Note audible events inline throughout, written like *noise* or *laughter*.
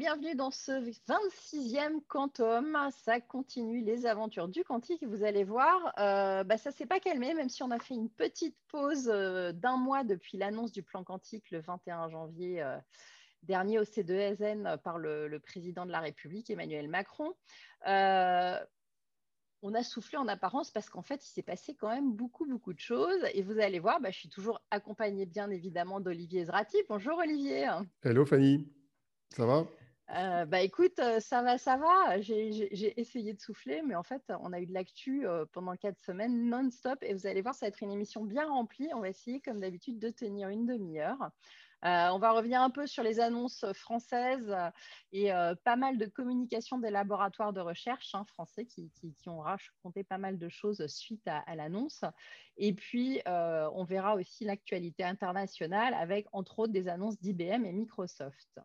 bienvenue dans ce 26e Quantum. Ça continue les aventures du quantique. Vous allez voir, euh, bah, ça ne s'est pas calmé, même si on a fait une petite pause euh, d'un mois depuis l'annonce du plan quantique le 21 janvier euh, dernier au C2SN par le, président de la République, Emmanuel Macron. on a soufflé en apparence parce qu'en fait, il s'est passé quand même beaucoup, beaucoup de choses. Et vous allez voir, bah, je suis toujours accompagnée bien évidemment d'Olivier Zrati. Bonjour Olivier. Hello Fanny. Ça va? Euh, bah écoute, euh, ça va, ça va. J'ai essayé de souffler, mais en fait, on a eu de l'actu euh, pendant quatre semaines non-stop. Et vous allez voir, ça va être une émission bien remplie. On va essayer, comme d'habitude, de tenir une demi-heure. on va revenir un peu sur les annonces françaises et pas mal de communication des laboratoires de recherche hein, français qui, ont raconté pas mal de choses suite à, à l'annonce. Et puis, on verra aussi l'actualité internationale avec, entre autres, des annonces d'IBM et Microsoft.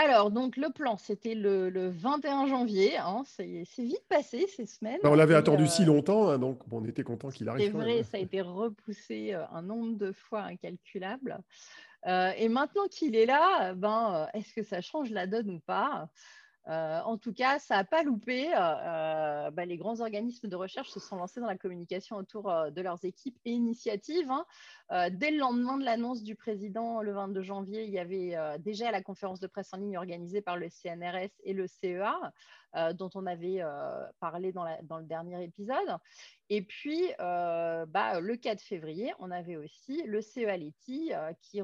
Alors, donc le plan, c'était le, 21 janvier. Hein, c'est vite passé ces semaines. on l'avait attendu si euh, longtemps, hein, donc on était content qu'il arrive. C'est vrai, ça a été repoussé euh, un nombre de fois incalculable. Euh, et maintenant qu'il est là, ben, est-ce que ça change la donne ou pas? Euh, en tout cas, ça n'a pas loupé. Euh, euh, bah, les grands organismes de recherche se sont lancés dans la communication autour de leurs équipes et initiatives. Hein. dès le lendemain de l'annonce du président, le 22 janvier, il y avait déjà la conférence de presse en ligne organisée par le CNRS et le CEA, dont on avait parlé dans, le dernier épisode. Et puis, bah, le 4 février, on avait aussi le CEA Leti qui,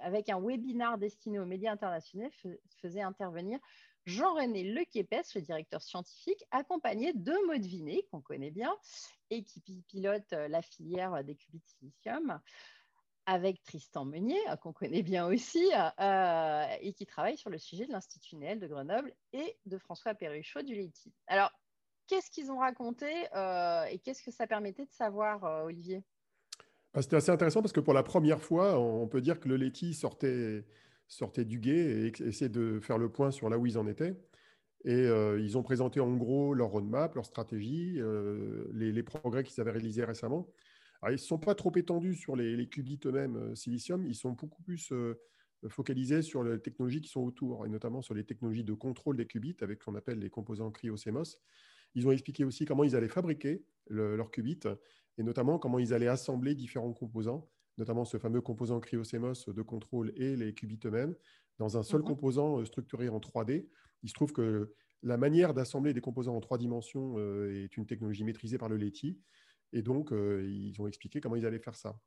avec un webinar destiné aux médias internationaux, faisait intervenir Jean-René Lequépès, le directeur scientifique, accompagné de Maud Vinet, qu'on connaît bien, et qui pilote euh, la filière des qubits silicium, avec Tristan Meunier, euh, qu'on connaît bien aussi, euh, et qui travaille sur le sujet de l'Institut Néel de Grenoble et de François Perruchot du LETI. Alors, qu'est-ce qu'ils ont raconté et qu'est-ce que ça permettait de savoir, Olivier? Bah, C'était assez intéressant parce que pour la première fois, on peut dire que le LETI sortait du guet et essayaient de faire le point sur là où ils en étaient. Et euh, ils ont présenté en gros leur roadmap, leur stratégie, euh, les, progrès qu'ils avaient réalisés récemment. Ils ne sont pas trop étendus sur les, qubits eux-mêmes euh, silicium, ils sont beaucoup plus focalisés sur les technologies qui sont autour, et notamment sur les technologies de contrôle des qubits avec ce qu'on appelle les composants cryo-CMOS. Ils ont expliqué aussi comment ils allaient fabriquer leurs qubits, et notamment comment ils allaient assembler différents composants notamment ce fameux composant CryoCMOS de contrôle et les qubits eux-mêmes, dans un seul mhm. composant euh, structuré en 3D. Il se trouve que la manière d'assembler des composants en trois dimensions euh, est une technologie maîtrisée par le LETI. Et donc, euh, ils ont expliqué comment ils allaient faire ça.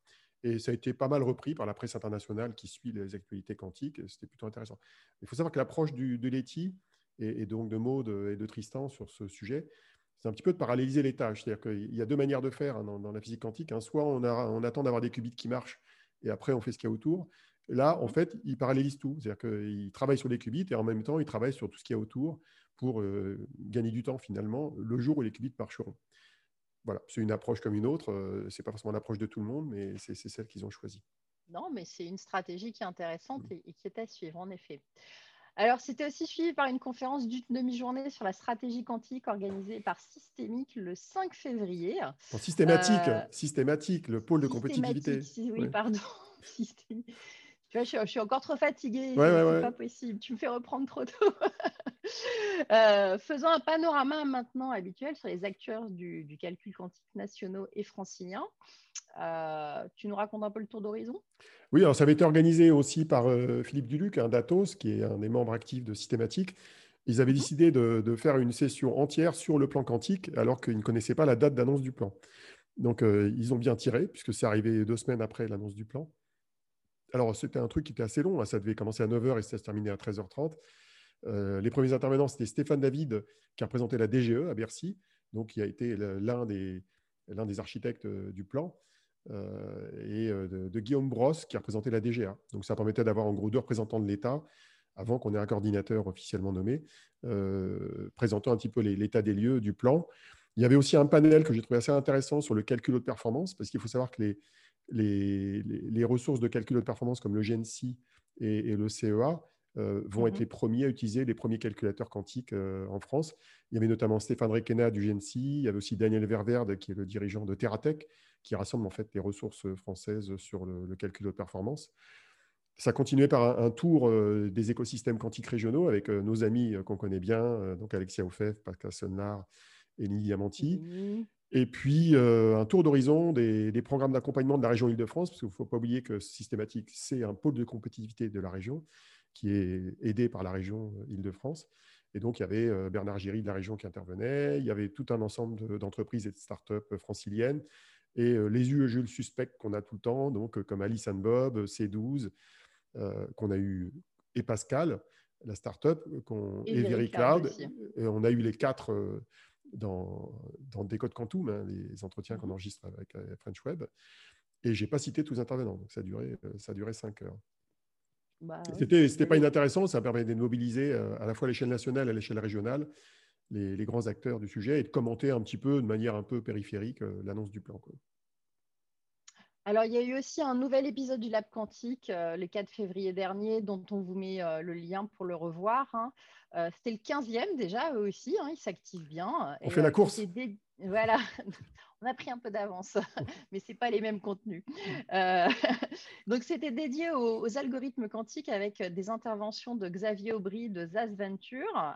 Et ça a été pas mal repris par la presse internationale qui suit les actualités quantiques. C'était plutôt intéressant. Il faut savoir que l'approche de LETI et, et, donc de Maud et de Tristan sur ce sujet, c'est un petit peu de paralléliser les tâches. C'est-à-dire qu'il y a deux manières de faire hein, dans, la physique quantique. Hein. Soit on, on attend d'avoir des qubits qui marchent et après on fait ce qu'il y a autour. Là, en mmh. fait, ils parallélisent tout. C'est-à-dire qu'ils travaillent sur les qubits et en même temps, ils travaillent sur tout ce qu'il y a autour pour euh, gagner du temps finalement le jour où les qubits marcheront. Voilà, c'est une approche comme une autre. Euh, ce n'est pas forcément l'approche de tout le monde, mais c'est celle qu'ils ont choisie. Non, mais c'est une stratégie qui est intéressante mmh. et qui est à suivre, en effet. Alors, c'était aussi suivi par une conférence d'une demi-journée sur la stratégie quantique organisée par Systémique le 5 février. systématique, euh, systématique, le pôle de compétitivité. Oui, pardon. *laughs* je, suis encore trop fatiguée, c'est pas possible. Tu me fais reprendre trop tôt. *laughs* *laughs* Euh, faisons un panorama maintenant habituel sur les acteurs du, calcul quantique nationaux et franciliens. Euh, tu nous racontes un peu le tour d'horizon? Oui, alors ça avait été organisé aussi par euh, Philippe Duluc, un Datos, qui est un des membres actifs de Systématique. Ils avaient mhm. décidé de, faire une session entière sur le plan quantique, alors qu'ils ne connaissaient pas la date d'annonce du plan. Donc, euh, ils ont bien tiré, puisque c'est arrivé deux semaines après l'annonce du plan. Alors, c'était un truc qui était assez long. Hein. Ça devait commencer à 9h et ça se terminait à 13h30. Les premiers intervenants, c'était Stéphane David, qui a représenté la DGE à Bercy, donc qui a été l'un des, des architectes du plan. Euh, et euh, de, Guillaume Brosse qui représentait la DGA. Donc ça permettait d'avoir en gros deux représentants de l'État avant qu'on ait un coordinateur officiellement nommé, euh, présentant un petit peu l'état des lieux du plan. Il y avait aussi un panel que j'ai trouvé assez intéressant sur le calcul de performance, parce qu'il faut savoir que les, les, ressources de calcul de performance comme le GNC et, le CEA vont être mhm. les premiers à utiliser les premiers calculateurs quantiques en France. Il y avait notamment Stéphane Requena du GNC, il y avait aussi Daniel Ververde qui est le dirigeant de Terratech, qui rassemble en fait les ressources françaises sur le, calcul de performance. ça continuait par un, tour des écosystèmes quantiques régionaux avec nos amis qu'on connaît bien, donc Alexia Oufef, Pascal Sonlar et Lily Diamanti. Mmh. Et puis, un tour d'horizon des, des, programmes d'accompagnement de la région Île-de-France, parce qu'il ne faut pas oublier que Systématique, c'est un pôle de compétitivité de la région qui est aidé par la région Île-de-France. Et donc, il y avait Bernard Giry de la région qui intervenait, il y avait tout un ensemble d'entreprises et de startups franciliennes, et les UEG suspects qu'on a tout le temps, donc comme Alice and Bob, C12, qu'on a eu, et Pascal, la startup, et, et Vericloud. Et on a eu les quatre dans, dans Décode Quantum, hein, les entretiens qu'on mmh enregistre avec French Web. Et je n'ai pas cité tous les intervenants, donc ça a duré, ça a duré cinq heures. Bah, C'était n'était pas inintéressant, ça permet de mobiliser euh, à la fois à l'échelle nationale et à l'échelle régionale les, grands acteurs du sujet et de commenter un petit peu, de manière un peu périphérique, euh, l'annonce du plan. Alors, il y a eu aussi un nouvel épisode du Lab Quantique euh, le 4 février dernier, dont on vous met le lien pour le revoir. Hein. C'était le 15e déjà, eux aussi, hein, ils s'activent bien. On fait la course. Voilà, *laughs* on a pris un peu d'avance, *laughs* mais ce n'est pas les mêmes contenus. Euh, *laughs* donc, c'était dédié aux, algorithmes quantiques avec des interventions de Xavier Aubry de ZAS Venture,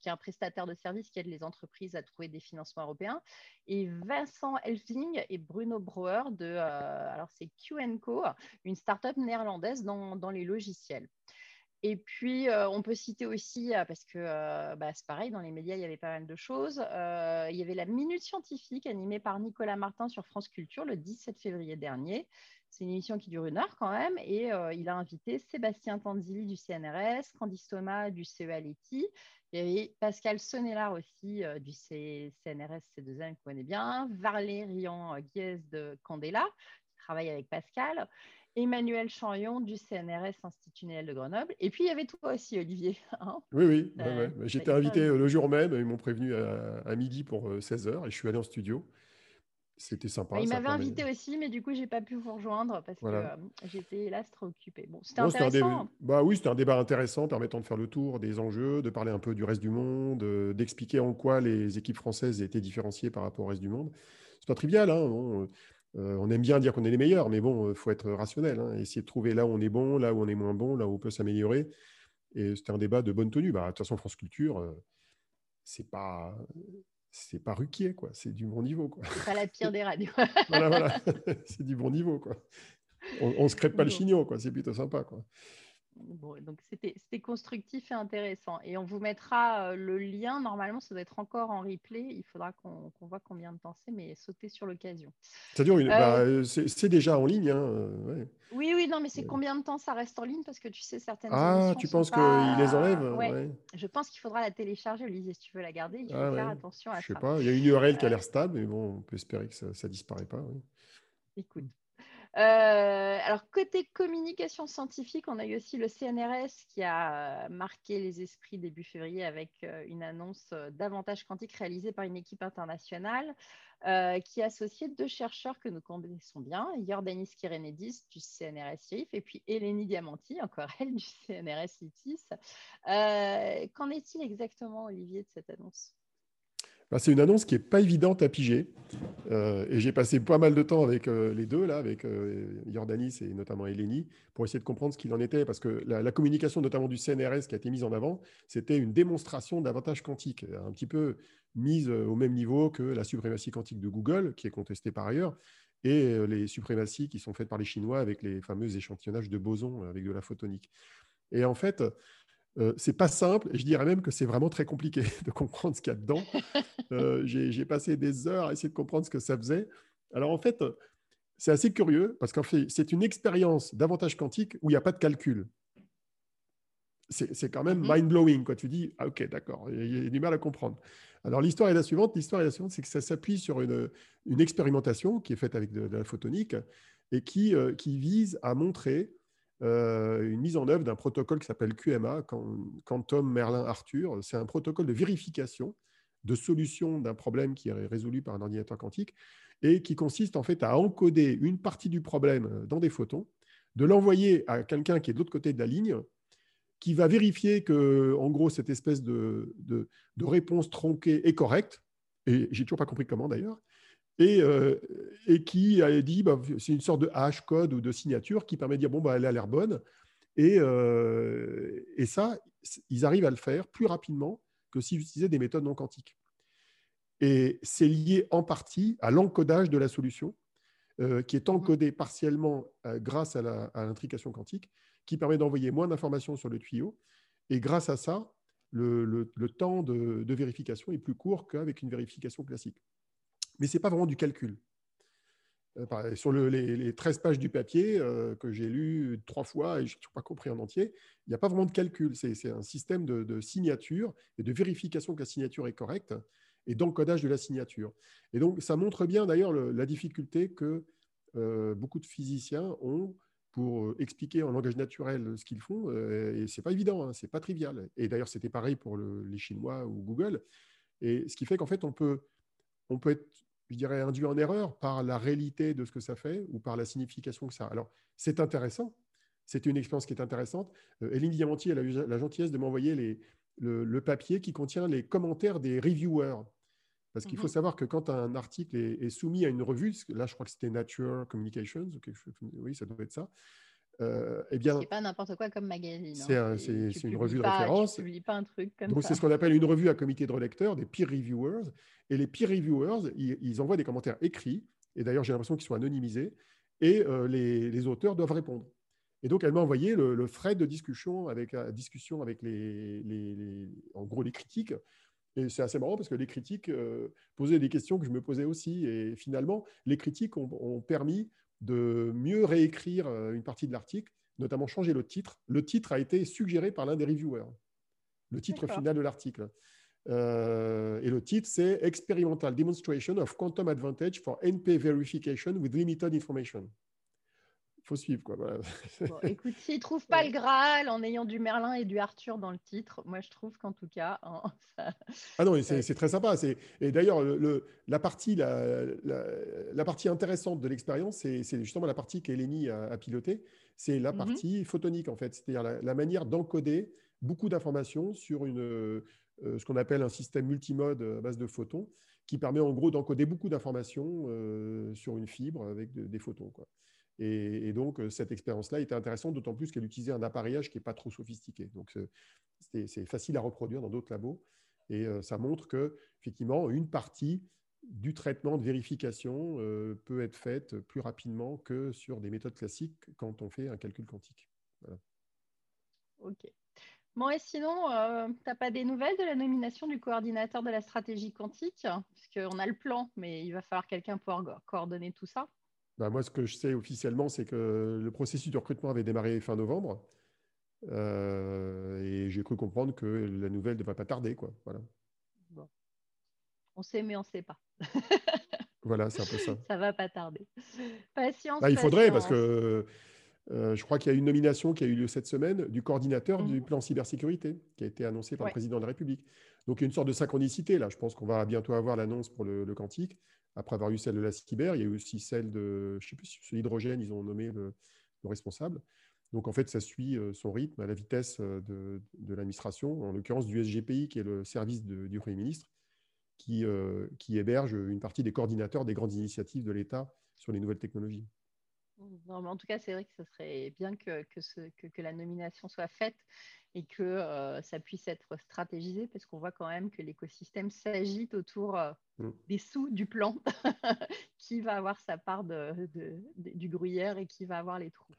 qui est un prestataire de services qui aide les entreprises à trouver des financements européens, et Vincent Elfing et Bruno Brouwer de euh, alors c'est Q&Co, une startup néerlandaise dans, dans les logiciels. Et puis, euh, on peut citer aussi, euh, parce que euh, bah, c'est pareil, dans les médias, il y avait pas mal de choses. il y avait la Minute Scientifique animée par Nicolas Martin sur France Culture le 17 février dernier. C'est une émission qui dure une heure quand même. Et il a invité Sébastien Tanzili du CNRS, Candice Thomas du CEA-LETI. Il y avait Pascal Sonnellard aussi du CNRS C2N, qu'on connaît bien. Varlé Rian Guiez de Candela, qui travaille avec Pascal. Emmanuel Charion du CNRS Institut de Grenoble. Et puis, il y avait toi aussi, Olivier. Hein oui, oui. Euh, J'étais invité euh, le jour même. Ils m'ont prévenu à, midi pour 16h euh, et je suis allé en studio. C'était sympa. Il m'avait invité aussi, mais du coup, je n'ai pas pu vous rejoindre parce que j'étais hélas trop occupée. Bon, c'était intéressant. Bah oui, c'était un débat intéressant permettant de faire le tour des enjeux, de parler un peu du reste du monde, d'expliquer en quoi les équipes françaises étaient différenciées par rapport au reste du monde. C'est pas trivial. Hein, euh, on aime bien dire qu'on est les meilleurs, mais bon, il euh, faut être rationnel. Hein, essayer de trouver là où on est bon, là où on est moins bon, là où on peut s'améliorer. Et c'était un débat de bonne tenue. Bah, de toute façon, France Culture, euh, c'est pas c'est pas Ruquier, quoi. C'est du bon niveau, quoi. C'est pas la pire des radios. *laughs* voilà, voilà. *laughs* c'est du bon niveau, quoi. On, on se crête pas le chignon, quoi. C'est plutôt sympa, quoi donc c'était constructif et intéressant. Et on vous mettra euh, le lien. Normalement, ça doit être encore en replay. Il faudra qu'on voit combien de temps c'est, mais sauter sur l'occasion. cest à bah, c'est déjà en ligne. Hein, euh, oui, oui, non, mais c'est combien de temps ça reste en ligne? Parce que tu sais, certaines. Ah, tu penses qu'ils les enlèvent? Je pense qu'il faudra la télécharger, Olivier, si tu veux la garder. Il faut ah faire attention à ça. Je sais pas. Il y a une URL qui a euh, l'air stable, mais bon, on peut espérer que ça ne disparaît pas. Écoute, euh, alors, côté communication scientifique, on a eu aussi le CNRS qui a marqué les esprits début février avec euh, une annonce d'avantage quantique réalisée par une équipe internationale euh, qui associait deux chercheurs que nous connaissons bien, Jordanis Kirenedis du CNRS CIF et puis Eleni Diamanti, encore elle, du CNRS ITIS. Qu'en est-il exactement, Olivier, de cette annonce? C'est une annonce qui n'est pas évidente à piger. Euh, et j'ai passé pas mal de temps avec euh, les deux, là, avec euh, Jordanis et notamment Eleni, pour essayer de comprendre ce qu'il en était. Parce que la, communication, notamment du CNRS, qui a été mise en avant, c'était une démonstration d'avantage quantique, un petit peu mise au même niveau que la suprématie quantique de Google, qui est contestée par ailleurs, et les suprématies qui sont faites par les Chinois avec les fameux échantillonnages de bosons avec de la photonique. Et en fait, euh, c'est pas simple, et je dirais même que c'est vraiment très compliqué *laughs* de comprendre ce qu'il y a dedans. Euh, *laughs* j'ai passé des heures à essayer de comprendre ce que ça faisait. Alors en fait, c'est assez curieux parce qu'en fait, c'est une expérience d'avantage quantique où il n'y a pas de calcul. C'est quand même mm-hmm. mind-blowing. Tu dis, ah, ok, d'accord, il y a du mal à comprendre. Alors l'histoire est la suivante. L'histoire est la suivante, c'est que ça s'appuie sur une, expérimentation qui est faite avec de, la photonique et qui, euh, qui vise à montrer euh, une mise en œuvre d'un protocole qui s'appelle QMA, Quantum Merlin Arthur. C'est un protocole de vérification de solution d'un problème qui est résolu par un ordinateur quantique et qui consiste en fait à encoder une partie du problème dans des photons, de l'envoyer à quelqu'un qui est de l'autre côté de la ligne, qui va vérifier que, en gros, cette espèce de, de, de réponse tronquée est correcte. Et j'ai toujours pas compris comment d'ailleurs et, euh, et qui a dit bah, c'est une sorte de hash code ou de signature qui permet de dire bon bah elle a l'air bonne Et, et ça, ils arrivent à le faire plus rapidement que s'ils utilisaient des méthodes non quantiques. Et c'est lié en partie à l'encodage de la solution, qui est encodé partiellement grâce à l'intrication quantique, qui permet d'envoyer moins d'informations sur le tuyau. Et grâce à ça, le, temps de, vérification est plus court qu'avec une vérification classique. Mais ce n'est pas vraiment du calcul. Euh, sur les, 13 pages du papier euh, que j'ai lu trois fois et je n'ai pas compris en entier, il n'y a pas vraiment de calcul. C'est un système de, signature et de vérification que la signature est correcte et d'encodage de la signature. Et donc, ça montre bien d'ailleurs la difficulté que euh, beaucoup de physiciens ont pour expliquer en langage naturel ce qu'ils font. et ce n'est pas évident, hein, ce n'est pas trivial. Et d'ailleurs, c'était pareil pour les Chinois ou Google. Et ce qui fait qu'en fait, on peut, on peut être je dirais, induit en erreur par la réalité de ce que ça fait ou par la signification que ça a. Alors, c'est intéressant. C'est une expérience qui est intéressante. Euh, Eline Diamanti elle a eu la gentillesse de m'envoyer le, papier qui contient les commentaires des reviewers. Parce qu'il faut mhm. savoir que quand un article est, soumis à une revue, là je crois que c'était Nature Communications, oui, ça doit être ça, euh, eh bien, c'est pas n'importe quoi comme magazine. Hein. C'est une revue de référence. Tu pas un truc comme Donc c'est ce qu'on appelle une revue à comité de relecteurs, des peer reviewers. Et les peer reviewers, ils, envoient des commentaires écrits. Et d'ailleurs, j'ai l'impression qu'ils sont anonymisés. Et euh, les, auteurs doivent répondre. Et donc, elle m'a envoyé le, le, frais de discussion avec, euh, discussion avec les, les, en gros, les critiques. Et c'est assez marrant parce que les critiques posaient des questions que je me posais aussi. Et finalement, les critiques ont, ont permis de mieux réécrire euh, une partie de l'article, notamment changer le titre. Le titre a été suggéré par l'un des reviewers, le titre final de l'article. Euh, et le titre, c'est Experimental Demonstration of Quantum Advantage for NP Verification with Limited Information faut suivre. Quoi. *laughs* écoute, s'ils ne trouvent pas le Graal en ayant du Merlin et du Arthur dans le titre, moi je trouve qu'en tout cas. Hein, *laughs* ah non, c'est très sympa. Et d'ailleurs, la, partie, la, la, partie intéressante de l'expérience, c'est justement la partie qu'Eleni a, a pilotée. C'est la mhm. partie photonique, en fait. C'est-à-dire la, manière d'encoder beaucoup d'informations sur une, euh, ce qu'on appelle un système multimode à base de photons, qui permet en gros d'encoder beaucoup d'informations euh, sur une fibre avec des photons. Quoi. Et, donc, euh, cette expérience-là était intéressante, d'autant plus qu'elle utilisait un appareillage qui n'est pas trop sophistiqué. Donc, c'est facile à reproduire dans d'autres labos. Et euh, ça montre que, effectivement, une partie du traitement de vérification euh, peut être faite plus rapidement que sur des méthodes classiques quand on fait un calcul quantique. OK. Bon, et sinon, tu n'as pas des nouvelles de la nomination du coordinateur de la stratégie quantique? Parce qu'on a le plan, mais il va falloir quelqu'un pour coordonner tout ça. Bah, moi, ce que je sais officiellement, c'est que le processus de recrutement avait démarré fin novembre. Euh, et j'ai cru comprendre que la nouvelle ne devrait pas tarder. Quoi. Voilà. On sait, mais on ne sait pas. *laughs* voilà, c'est un peu ça. Ça ne va pas tarder. Patience. Bah, il faudrait, parce que euh, je crois qu'il y a une nomination qui a eu lieu cette semaine du coordinateur du mhm. plan cybersécurité, qui a été annoncé par le président de la République. Donc, il y a une sorte de synchronicité là. Je pense qu'on va bientôt avoir l'annonce pour le, le, quantique. Après avoir eu celle de la cyber, il y a eu aussi celle de, je l'hydrogène, ils ont nommé le, responsable. Donc en fait, ça suit euh, son rythme à la vitesse euh, de, l'administration, en l'occurrence du SGPI, qui est le service du Premier ministre, euh, qui héberge une partie des coordinateurs des grandes initiatives de l'État sur les nouvelles technologies. En tout cas, c'est vrai que ce serait bien que, que, que, la nomination soit faite et que ça puisse être stratégisé parce qu'on voit quand même que l'écosystème s'agite autour mm. des sous du plan *laughs* qui va avoir sa part de, du gruyère et qui va avoir les trous.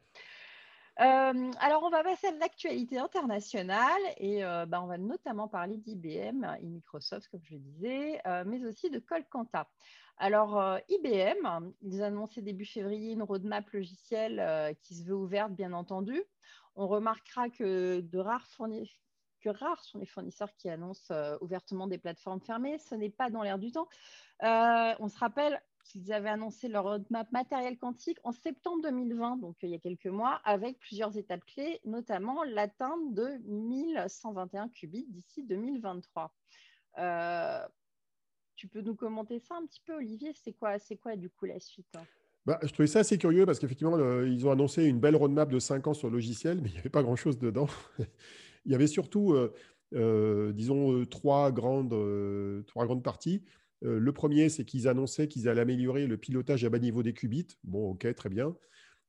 Alors, on va passer à l'actualité internationale et bah, on va notamment parler d'IBM et Microsoft, comme je le disais, mais aussi de Colcanta. Alors, IBM, ils annoncé début février une roadmap logicielle qui se veut ouverte, bien entendu on remarquera que, de rares que rares sont les fournisseurs qui annoncent euh, ouvertement des plateformes fermées. Ce n'est pas dans l'air du temps. Euh, on se rappelle qu'ils avaient annoncé leur roadmap matériel quantique en septembre 2020, donc il y a quelques mois, avec plusieurs étapes clés, notamment l'atteinte de 1121 qubits d'ici 2023. Euh, tu peux nous commenter ça un petit peu, Olivier? C'est quoi, quoi du coup la suite hein? Bah, je trouvais ça assez curieux parce qu'effectivement, ils ont annoncé une belle roadmap de 5 ans sur le logiciel, mais il n'y avait pas grand-chose dedans. *laughs* il y avait surtout, euh, euh, disons, euh, trois grandes, trois grandes parties. Le premier, c'est qu'ils annonçaient qu'ils allaient améliorer le pilotage à bas niveau des qubits. Bon, ok, très bien.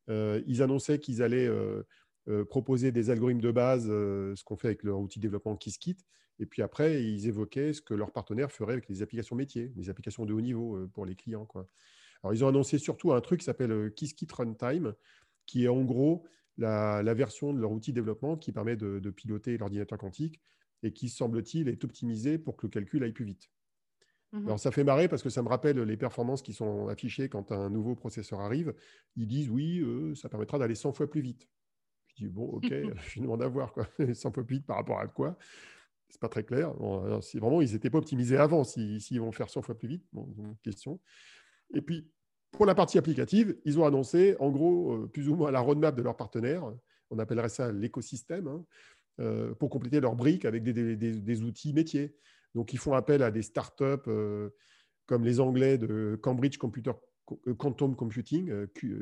ils annonçaient qu'ils allaient proposaient des algorithmes de base, ce qu'on fait avec leur outil de développement Qiskit. Et puis après, ils évoquaient ce que leurs partenaires feraient avec les applications métiers, les applications de haut niveau pour les clients. Alors, ils ont annoncé surtout un truc qui s'appelle Qiskit Runtime, qui est en gros la, version de leur outil développement qui permet de, de piloter l'ordinateur quantique et qui, semble-t-il, est optimisé pour que le calcul aille plus vite. Mhm. Alors, ça fait marrer parce que ça me rappelle les performances qui sont affichées quand un nouveau processeur arrive. Ils disent oui, euh, ça permettra d'aller 100 fois plus vite. Je dis bon, ok, *laughs* je demande à voir quoi. *laughs* 100 fois plus vite par rapport à quoi? C'est pas très clair. si vraiment ils n'étaient pas optimisés avant, s'ils vont faire 100 fois plus vite, bon, question. Et puis, pour la partie applicative, ils ont annoncé, en gros, euh, plus ou moins la roadmap de leurs partenaires. On appellerait ça l'écosystème, hein, euh, pour compléter leurs briques avec des outils métiers. Donc, ils font appel à des startups euh, comme les Anglais de Cambridge Computer, euh, Quantum Computing,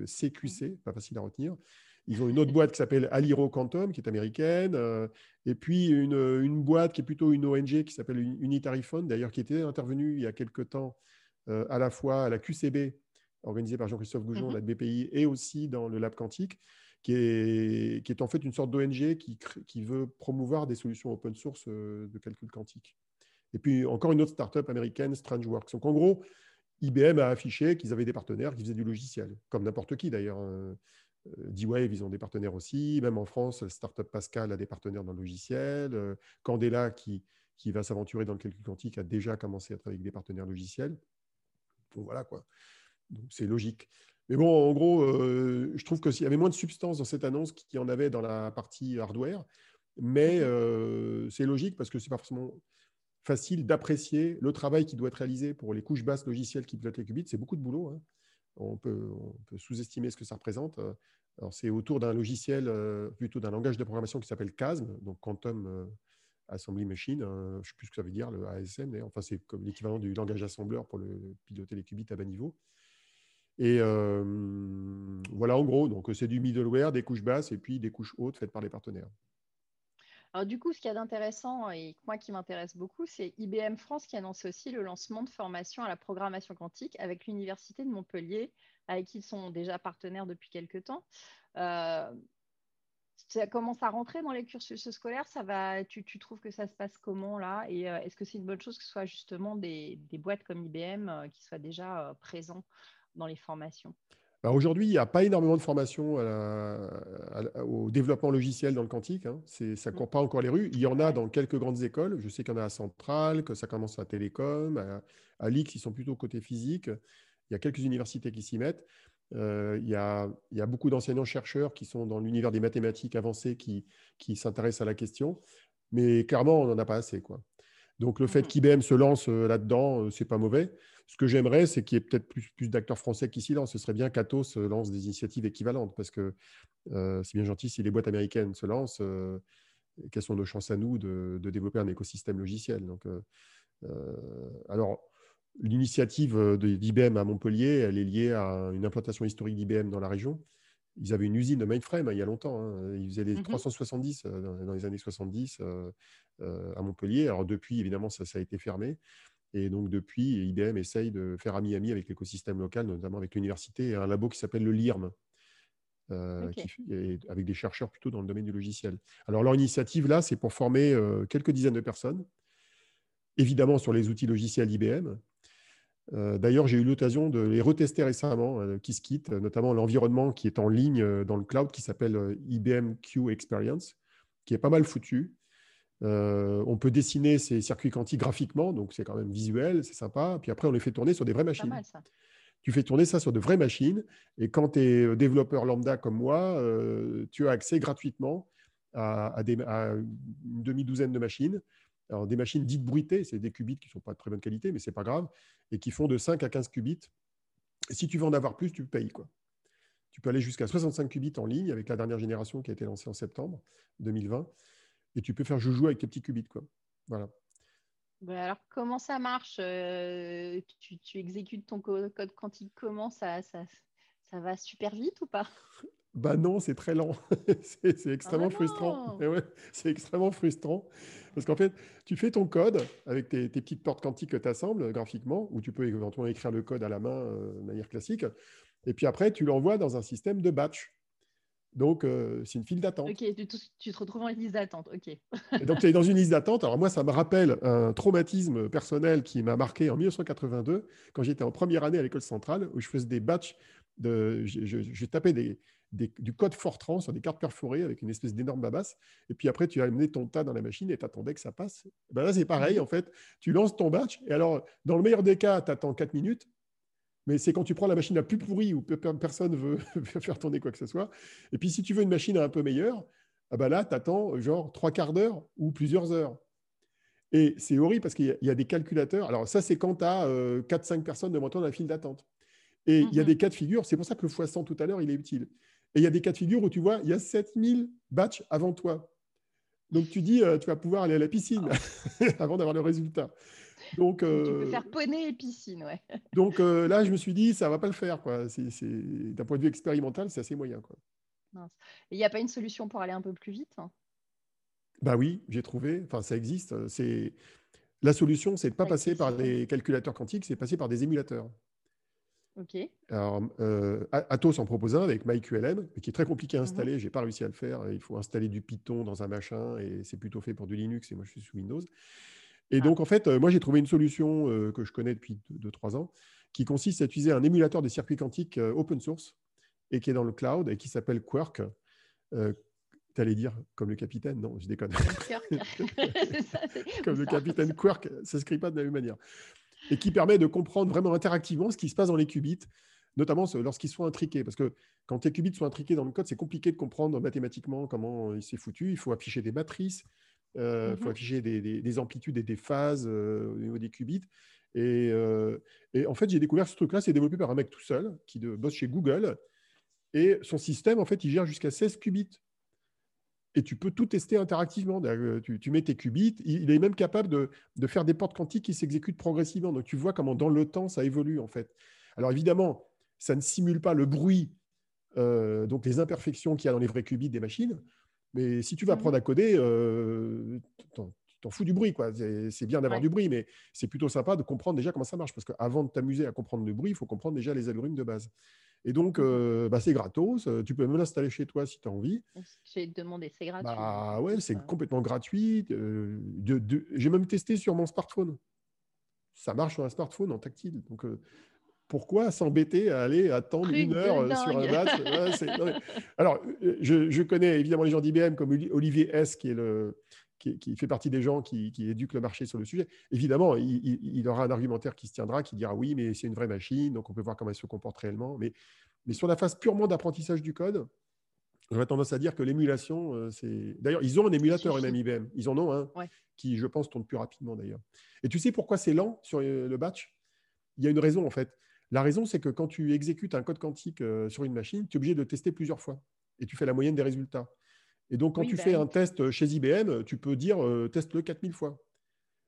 CQC, euh, pas facile à retenir. Ils ont une autre boîte qui s'appelle Aliro Quantum, qui est américaine, et puis une, boîte qui est plutôt une ONG qui s'appelle Unitary Fund, d'ailleurs, qui était intervenue il y a quelque temps à la fois à la QCB, organisée par Jean-Christophe Goujon, mm-hmm. la BPI, et aussi dans le Lab Quantique, qui est, qui est en fait une sorte d'ONG qui, qui, veut promouvoir des solutions open source de calcul quantique. Et puis encore une autre startup américaine, StrangeWorks. Donc en gros, IBM a affiché qu'ils avaient des partenaires qui faisaient du logiciel, comme n'importe qui d'ailleurs. Hein. Euh, D-Wave, ils ont des partenaires aussi. Même en France, startup Pascal a des partenaires dans le logiciel. Euh, Candela, qui, qui va s'aventurer dans le calcul quantique, a déjà commencé à travailler avec des partenaires logiciels. Voilà quoi. Donc c'est logique. Mais bon, en gros, euh, je trouve qu'il y avait moins de substance dans cette annonce qu'il y en avait dans la partie hardware. Mais c'est logique parce que c'est pas forcément facile d'apprécier le travail qui doit être réalisé pour les couches basses logicielles qui pilotent les qubits. C'est beaucoup de boulot. Hein. On peut, sous-estimer ce que ça représente. c'est autour d'un logiciel, euh, plutôt d'un langage de programmation qui s'appelle QASM, donc Quantum euh, Assembly Machine. Hein. je ne sais plus ce que ça veut dire, le ASM. Enfin, c'est comme l'équivalent du langage assembleur pour piloter les qubits à bas niveau. Et euh, voilà, en gros, donc c'est du middleware, des couches basses et puis des couches hautes faites par les partenaires. Alors, du coup, ce qu'il y a d'intéressant et moi qui m'intéresse beaucoup, c'est IBM France qui annonce aussi le lancement de formation à la programmation quantique avec l'Université de Montpellier, avec qui ils sont déjà partenaires depuis quelques temps. Euh, ça commence à rentrer dans les cursus scolaires. Ça va, tu, trouves que ça se passe comment là? Et euh, est-ce que c'est une bonne chose que ce soit justement des, boîtes comme IBM euh, qui soient déjà présents dans les formations? Aujourd'hui, il n'y a pas énormément de formation au développement logiciel dans le quantique. Hein. ça ne mmh. court pas encore les rues. Il y en a dans quelques grandes écoles. Je sais qu'il y en a à Centrale, que ça commence à Télécom, à, à l'IX, ils sont plutôt côté physique. Il y a quelques universités qui s'y mettent. Euh, il, y a, beaucoup d'enseignants-chercheurs qui sont dans l'univers des mathématiques avancées qui, s'intéressent à la question. Mais clairement, on n'en a pas assez. Quoi. Donc le fait mmh qu'IBM se lance euh, là-dedans, euh, c'est pas mauvais. Ce que j'aimerais, c'est qu'il y ait peut-être plus, d'acteurs français qui s'y lancent. Ce serait bien qu'Atos lance des initiatives équivalentes, parce que euh, c'est bien gentil si les boîtes américaines se lancent. Euh, quelles sont nos chances à nous de, développer un écosystème logiciel Donc, euh, alors, l'initiative d'IBM à Montpellier, elle est liée à une implantation historique d'IBM dans la région. Ils avaient une usine de mainframe hein, il y a longtemps. Hein. Ils faisaient les 370 mmh dans, les années 70 à Montpellier. Alors depuis, évidemment, ça, ça a été fermé. Et donc, depuis, IBM essaye de faire ami-ami avec l'écosystème local, notamment avec l'université et un labo qui s'appelle le LIRM, euh, avec des chercheurs plutôt dans le domaine du logiciel. Alors, leur initiative, là, c'est pour former euh, quelques dizaines de personnes, évidemment sur les outils logiciels IBM. Euh, d'ailleurs, j'ai eu l'occasion de les retester récemment, Qiskit, notamment l'environnement qui est en ligne dans le cloud qui s'appelle IBM Q Experience, qui est pas mal foutu. Euh, on peut dessiner ces circuits quantiques graphiquement, donc c'est quand même visuel, c'est sympa. Puis après, on les fait tourner sur des vraies machines. Tu fais tourner ça sur de vraies machines. Et quand tu es euh, développeur lambda comme moi, euh, tu as accès gratuitement à, une demi-douzaine de machines. Alors, des machines dites bruitées, c'est des qubits qui ne sont pas de très bonne qualité, mais ce n'est pas grave, et qui font de 5 à 15 qubits. si tu veux en avoir plus, tu payes. Quoi. Tu peux aller jusqu'à 65 qubits en ligne avec la dernière génération qui a été lancée en septembre 2020 et tu peux faire joujou avec tes petits qubits. Quoi. Voilà. Bah, alors, comment ça marche euh, tu, exécutes ton code quantique comment ça, ça, ça va super vite ou pas? Bah non, c'est très lent. *laughs* c'est extrêmement ah bah frustrant. Ouais, c'est extrêmement frustrant. Parce qu'en fait, tu fais ton code avec tes, petites portes quantiques que tu assembles graphiquement, ou tu peux éventuellement écrire le code à la main euh, de manière classique. Et puis après, tu l'envoies dans un système de batch. Donc, euh, c'est une file d'attente. Ok, tu, te retrouves en liste d'attente. Ok. Et donc, tu es dans une liste d'attente. Alors, moi, ça me rappelle un traumatisme personnel qui m'a marqué en 1982, quand j'étais en première année à l'école centrale, où je faisais des batchs. De, je, je, tapais des, du code Fortran sur des cartes perforées avec une espèce d'énorme babasse. Et puis après, tu as amené ton tas dans la machine et tu attendais que ça passe. Ben là, c'est pareil, en fait. Tu lances ton batch. Et alors, dans le meilleur des cas, tu attends 4 minutes. Mais c'est quand tu prends la machine la plus pourrie où personne ne *laughs* veut faire tourner quoi que ce soit. Et puis, si tu veux une machine un peu meilleure, ah bah là, tu attends genre trois quarts d'heure ou plusieurs heures. Et c'est horrible parce qu'il y, a des calculateurs. Alors, ça, c'est quand tu as 4-5 personnes devant toi dans la file d'attente. Et il y a mhm. des cas de figure. C'est pour ça que le x100 tout à l'heure, il est utile. Et il y a des cas de figure où tu vois, il y a 7000 batchs avant toi. Donc, tu dis, euh, tu vas pouvoir aller à la piscine ah. *laughs* avant d'avoir le résultat. Donc, tu peux euh, faire poney et piscine, ouais. *laughs* donc euh, là, je me suis dit, ça va pas le faire. Quoi. d'un point de vue expérimental, c'est assez moyen. Quoi. Et il n'y a pas une solution pour aller un peu plus vite hein? Bah oui, j'ai trouvé. Enfin, ça existe. C'est la solution, c'est de pas passer par les calculateurs quantiques, c'est passer par des émulateurs. Ok. Alors, euh, Atos en propose un avec MyQLM, qui est très compliqué à mhm. installer. Je n'ai pas réussi à le faire. Il faut installer du Python dans un machin et c'est plutôt fait pour du Linux. Et moi, je suis sous Windows. Et ah. donc, en fait, euh, moi, j'ai trouvé une solution euh, que je connais depuis 2-3 ans qui consiste à utiliser un émulateur de circuits quantiques euh, open source et qui est dans le cloud et qui s'appelle Quark. tu allais dire comme le capitaine Non, je déconne. *laughs* *laughs* comme le capitaine Quark, ça ne s'écrit pas de la même manière. Et qui permet de comprendre vraiment interactivement ce qui se passe dans les qubits, notamment lorsqu'ils sont intriqués. Parce que quand tes qubits sont intriqués dans le code, c'est compliqué de comprendre mathématiquement comment il s'est foutu. Il faut afficher des matrices, il euh, faut mmh afficher des, amplitudes et des phases euh, au niveau des qubits. Euh, et, en fait, j'ai découvert ce truc-là, c'est développé par un mec tout seul qui bosse chez Google. Et son système, en fait, il gère jusqu'à 16 qubits. Et tu peux tout tester interactivement. Tu, mets tes qubits. Il est même capable de, de faire des portes quantiques qui s'exécutent progressivement. Donc, tu vois comment dans le temps, ça évolue, en fait. Alors, évidemment, ça ne simule pas le bruit, donc les imperfections qu'il y a dans les vrais qubits des machines. Mais si tu vas apprendre mmh. à coder, euh, tu t'en fous du bruit. quoi. C'est bien d'avoir du bruit, mais c'est plutôt sympa de comprendre déjà comment ça marche. Parce qu'avant de t'amuser à comprendre le bruit, il faut comprendre déjà les algorithmes de base. Et donc, mmh. euh, bah, c'est gratos. Euh, tu peux même l'installer chez toi si tu as envie. J'ai demandé, c'est gratuit. Bah, ouais, c'est complètement gratuit. J'ai même testé sur mon smartphone. Ça marche sur un smartphone en tactile. Donc, pourquoi s'embêter à aller attendre une heure euh, sur un match? *laughs* Alors, euh, je, connais évidemment les gens d'IBM comme Olivier S, qui, est le, qui, fait partie des gens qui, qui, éduquent le marché sur le sujet. Évidemment, il, aura un argumentaire qui se tiendra, qui dira oui, mais c'est une vraie machine, donc on peut voir comment elle se comporte réellement. Mais, mais sur la phase purement d'apprentissage du code, j'aurais tendance à dire que l'émulation, euh, c'est. D'ailleurs, ils ont un émulateur, même IBM. Ils en ont un qui, je pense, tourne plus rapidement d'ailleurs. Et tu sais pourquoi c'est lent sur le batch? Il y a une raison en fait la raison, c'est que quand tu exécutes un code quantique euh, sur une machine, tu es obligé de tester plusieurs fois et tu fais la moyenne des résultats. Et donc, quand tu bah fais un test chez IBM, tu peux dire euh, teste-le 4000 fois.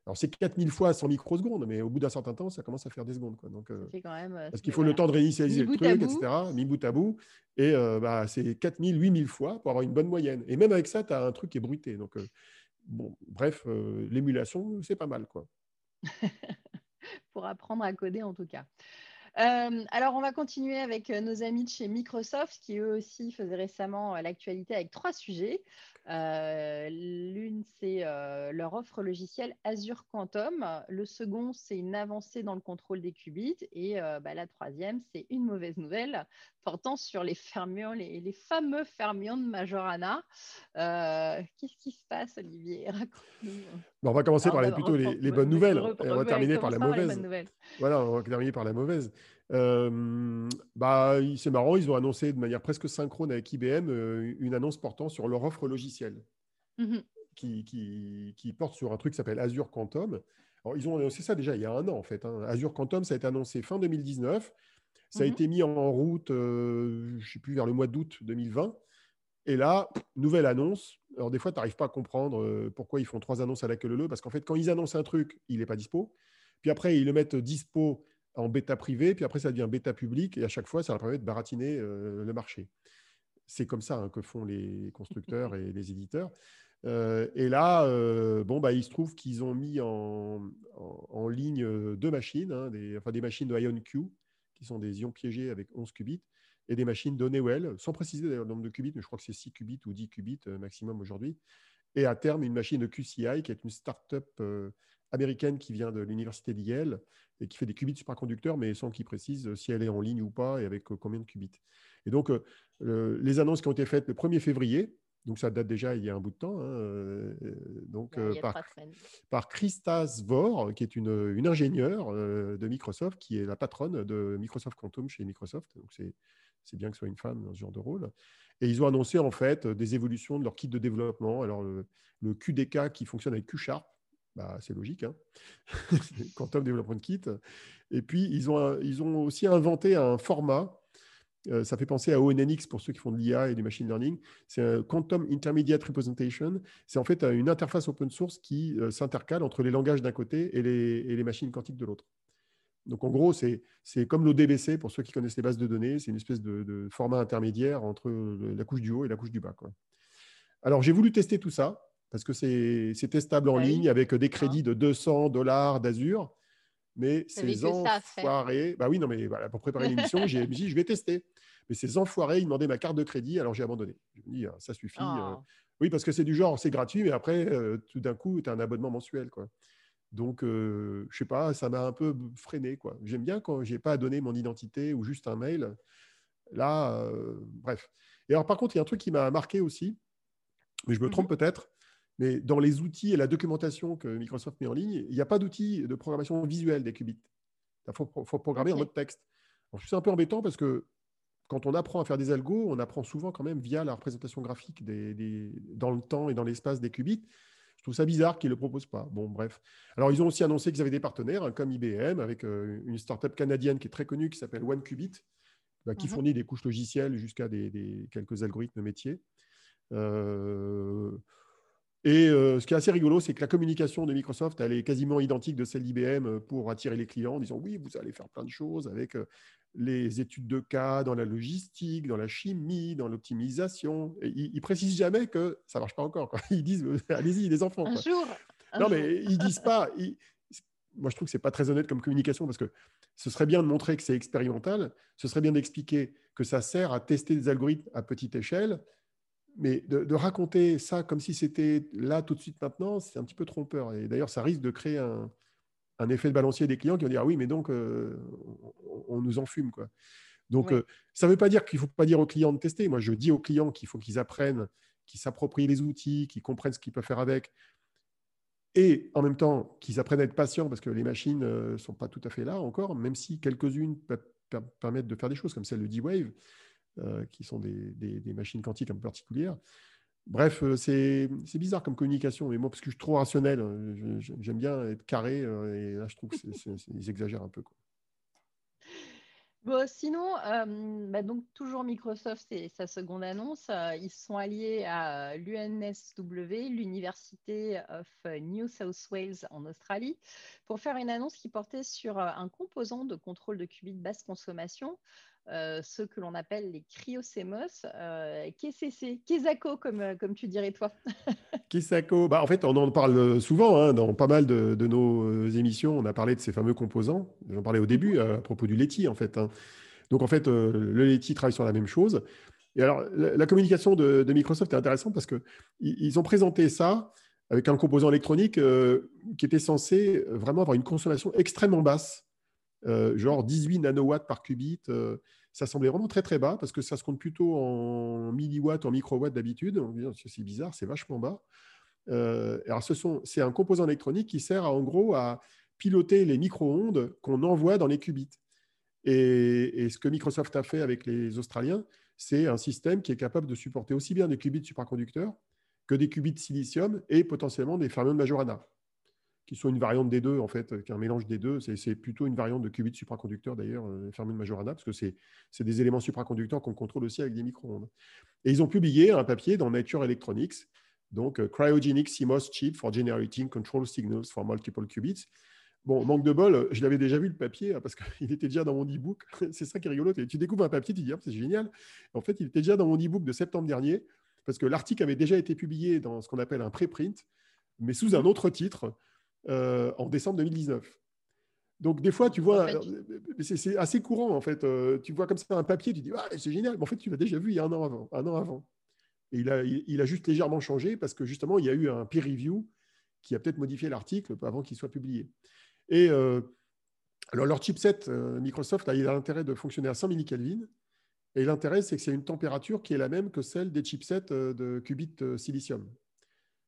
Alors, c'est 4000 fois 100 microsecondes, mais au bout d'un certain temps, ça commence à faire des secondes. Quoi. Donc, euh, parce qu'il faut le temps de réinitialiser le truc, etc., mis bout à bout. Et bah, c'est 4000, 8000 fois pour avoir une bonne moyenne. Et même avec ça, tu as un truc qui est bruité. Donc, bon, bref, l'émulation, c'est pas mal. quoi. *laughs* pour apprendre à coder, en tout cas. Euh, alors, on va continuer avec euh, nos amis de chez Microsoft qui, eux aussi, faisaient récemment euh, l'actualité avec trois sujets. L'une, c'est leur offre logicielle Azure Quantum. Le second, c'est une avancée dans le contrôle des qubits. Et bah, la troisième, c'est une mauvaise nouvelle portant sur les fermions, les, fameux fermions de Majorana. Qu'est-ce qui se passe, Olivier? On va commencer par les, plutôt les, bonnes nouvelles. on va terminer par la mauvaise. Voilà, on va terminer par la mauvaise. bah, c'est marrant, ils ont annoncé de manière presque synchrone avec IBM euh, une annonce portant sur leur offre logicielle qui, qui, porte sur un truc qui s'appelle Azure Quantum. Alors, ils ont annoncé ça déjà il y a un an en fait. Hein. Azure Quantum, ça a été annoncé fin 2019. Ça a mmh été mis en route, euh, je ne sais plus, vers le mois d'août 2020. Et là, nouvelle annonce. Alors, des fois, tu n'arrives pas à comprendre euh, pourquoi ils font trois annonces à la queue leu parce qu'en fait, quand ils annoncent un truc, il n'est pas dispo. Puis après, ils le mettent dispo en bêta privé, puis après, ça devient bêta public, et à chaque fois, ça leur permet de baratiner euh, le marché. C'est comme ça hein, que font les constructeurs et les éditeurs. Euh, et là, bon, bah, il se trouve qu'ils ont mis en, ligne deux machines, hein, des, enfin, des machines de IonQ, qui sont des ions piégés avec 11 qubits, et des machines de Newell, sans préciser le nombre de qubits, mais je crois que c'est 6 qubits ou 10 qubits maximum aujourd'hui. Et à terme, une machine de QCI, qui est une start-up américaine qui vient de l'université d'Yale et qui fait des qubits supraconducteurs, mais sans qu'il précise si elle est en ligne ou pas et avec combien de qubits. Et donc, les annonces qui ont été faites le 1er février, donc ça date déjà il y a un bout de temps, hein, euh, donc, euh, par, par, Christa Svor, qui est une, une ingénieure euh, de Microsoft, qui est la patronne de Microsoft Quantum chez Microsoft. Donc c'est bien que ce soit une femme dans ce genre de rôle. Et ils ont annoncé en fait des évolutions de leur kit de développement. Alors le, QDK qui fonctionne avec QSharp, bah, c'est logique, hein *laughs* Quantum Development Kit. Et puis ils ont, ils ont aussi inventé un format euh, ça fait penser à ONNX pour ceux qui font de l'IA et du machine learning. C'est un Quantum Intermediate Representation. C'est en fait euh, une interface open source qui euh, s'intercale entre les langages d'un côté et les, machines quantiques de l'autre. Donc en gros, c'est comme l'ODBC pour ceux qui connaissent les bases de données. C'est une espèce de, format intermédiaire entre la couche du haut et la couche du bas. Alors j'ai voulu tester tout ça parce que c'est testable en ligne avec des crédits de 200 dollars d'Azure. Mais ces enfoirés, bah oui, non, mais voilà, pour préparer l'émission, j'ai dit, je vais tester. Mais ces enfoirés, ils demandaient ma carte de crédit, alors j'ai abandonné. Je me dis, ah, ça suffit. Euh. Oh. oui, parce que c'est du genre, c'est gratuit, mais après, euh, tout d'un coup, tu as un abonnement mensuel. Quoi. Donc, euh, je sais pas, ça m'a un peu freiné. Quoi. J'aime bien quand j'ai pas à donner mon identité ou juste un mail. Là, bref. Et alors, par contre, il y a un truc qui m'a marqué aussi, mais je me trompe mmh peut-être, mais dans les outils et la documentation que Microsoft met en ligne, il n'y a pas d'outil de programmation visuelle des qubits. Il faut, programmer en mode texte. C'est un peu embêtant parce que quand on apprend à faire des algos, on apprend souvent quand même via la représentation graphique des, dans le temps et dans l'espace des qubits. Je trouve ça bizarre qu'ils ne le proposent pas. Bon, bref. Alors, ils ont aussi annoncé qu'ils avaient des partenaires, hein, comme IBM, avec euh, une startup canadienne qui est très connue, qui s'appelle OneQubit, bah, qui mhm. fournit des couches logicielles jusqu'à des, quelques algorithmes métiers. Euh, et euh, ce qui est assez rigolo, c'est que la communication de Microsoft, elle est quasiment identique de celle d'IBM euh, pour attirer les clients en disant oui, vous allez faire plein de choses avec euh, les études de cas dans la logistique, dans la chimie, dans l'optimisation. Ils, ne précisent jamais que ça marche pas encore. *laughs* Ils disent allez-y, les enfants. Un jour. non, mais ils disent pas. Moi, je trouve que c'est pas très honnête comme communication parce que ce serait bien de montrer que c'est expérimental. Ce serait bien d'expliquer que ça sert à tester des algorithmes à petite échelle mais de, raconter ça comme si c'était là tout de suite maintenant, c'est un petit peu trompeur. Et d'ailleurs, ça risque de créer un, effet de balancier des clients qui vont dire ah oui, mais donc euh, on, nous enfume quoi. Donc euh, ça ne veut pas dire qu'il ne faut pas dire aux clients de tester. Moi, je dis aux clients qu'il faut qu'ils apprennent, qu'ils s'approprient les outils, qu'ils comprennent ce qu'ils peuvent faire avec, et en même temps qu'ils apprennent à être patients parce que les machines ne euh, sont pas tout à fait là encore, même si quelques-unes permettre de faire des choses comme celle de D-Wave. Euh, qui sont des, machines quantiques un peu particulières. Bref, euh, c'est bizarre comme communication, mais moi, parce que je suis trop rationnel, euh, j'aime bien être carré, et là, je trouve qu'ils exagèrent un peu. Bon, sinon, bah, donc toujours Microsoft, c'est sa seconde annonce. ils sont alliés à l'UNSW, l'Université of New South Wales en Australie, pour faire une annonce qui portait sur un composant de contrôle de qubits basse consommation euh, ceux que l'on appelle les cryocémos. Euh, KCC, comme, euh, comme tu dirais toi. *laughs* Kesako, bah, en fait, on en parle souvent hein, dans pas mal de, nos émissions. On a parlé de ces fameux composants. J'en parlais au début à propos du Leti, en fait. Hein. Donc, en fait, le Leti travaille sur la même chose. Et alors, la, communication de, Microsoft est intéressante parce qu'ils ils ont présenté ça avec un composant électronique qui était censé vraiment avoir une consommation extrêmement basse euh, genre 18 nanowatts par qubit. Euh, ça semblait vraiment très très bas parce que ça se compte plutôt en milliwatts, en microwatts d'habitude. C'est bizarre, c'est vachement bas. Euh, alors, c'est un composant électronique qui sert en gros à piloter les micro-ondes qu'on envoie dans les qubits. Et, ce que Microsoft a fait avec les Australiens, c'est un système qui est capable de supporter aussi bien des qubits supraconducteurs que des qubits silicium et potentiellement des fermions de Majorana qui sont une variante des deux, en fait, qui est un mélange des deux. C'est plutôt une variante de qubit supraconducteur, d'ailleurs, euh, fermé de Majorana, parce que c'est des éléments supraconducteurs qu'on contrôle aussi avec des micro-ondes. Et ils ont publié un papier dans Nature Electronics, donc euh, Cryogenic CMOS Chip for Generating Control Signals for Multiple Qubits. Bon, manque de bol, je l'avais déjà vu le papier, hein, parce qu'il *laughs* était déjà dans mon e-book. *laughs* c'est ça qui est rigolo. Tu découvres un papier, tu te dis, ah, c'est génial. En fait, il était déjà dans mon e-book de septembre dernier, parce que l'article avait déjà été publié dans ce qu'on appelle un préprint, mais sous un autre titre, euh, en décembre 2019. Donc, des fois, tu vois, c'est assez courant, en fait. tu vois comme ça un papier, tu dis, ah, c'est génial. Mais en fait, tu l'as déjà vu il y a un an avant. Un an avant. Et il a, il a juste légèrement changé parce que justement, il y a eu un peer review qui a peut-être modifié l'article avant qu'il soit publié. Et alors, leur chipset Microsoft, il a l'intérêt de fonctionner à 100 millikelvin. Et l'intérêt, c'est que c'est une température qui est la même que celle des chipsets de qubits silicium.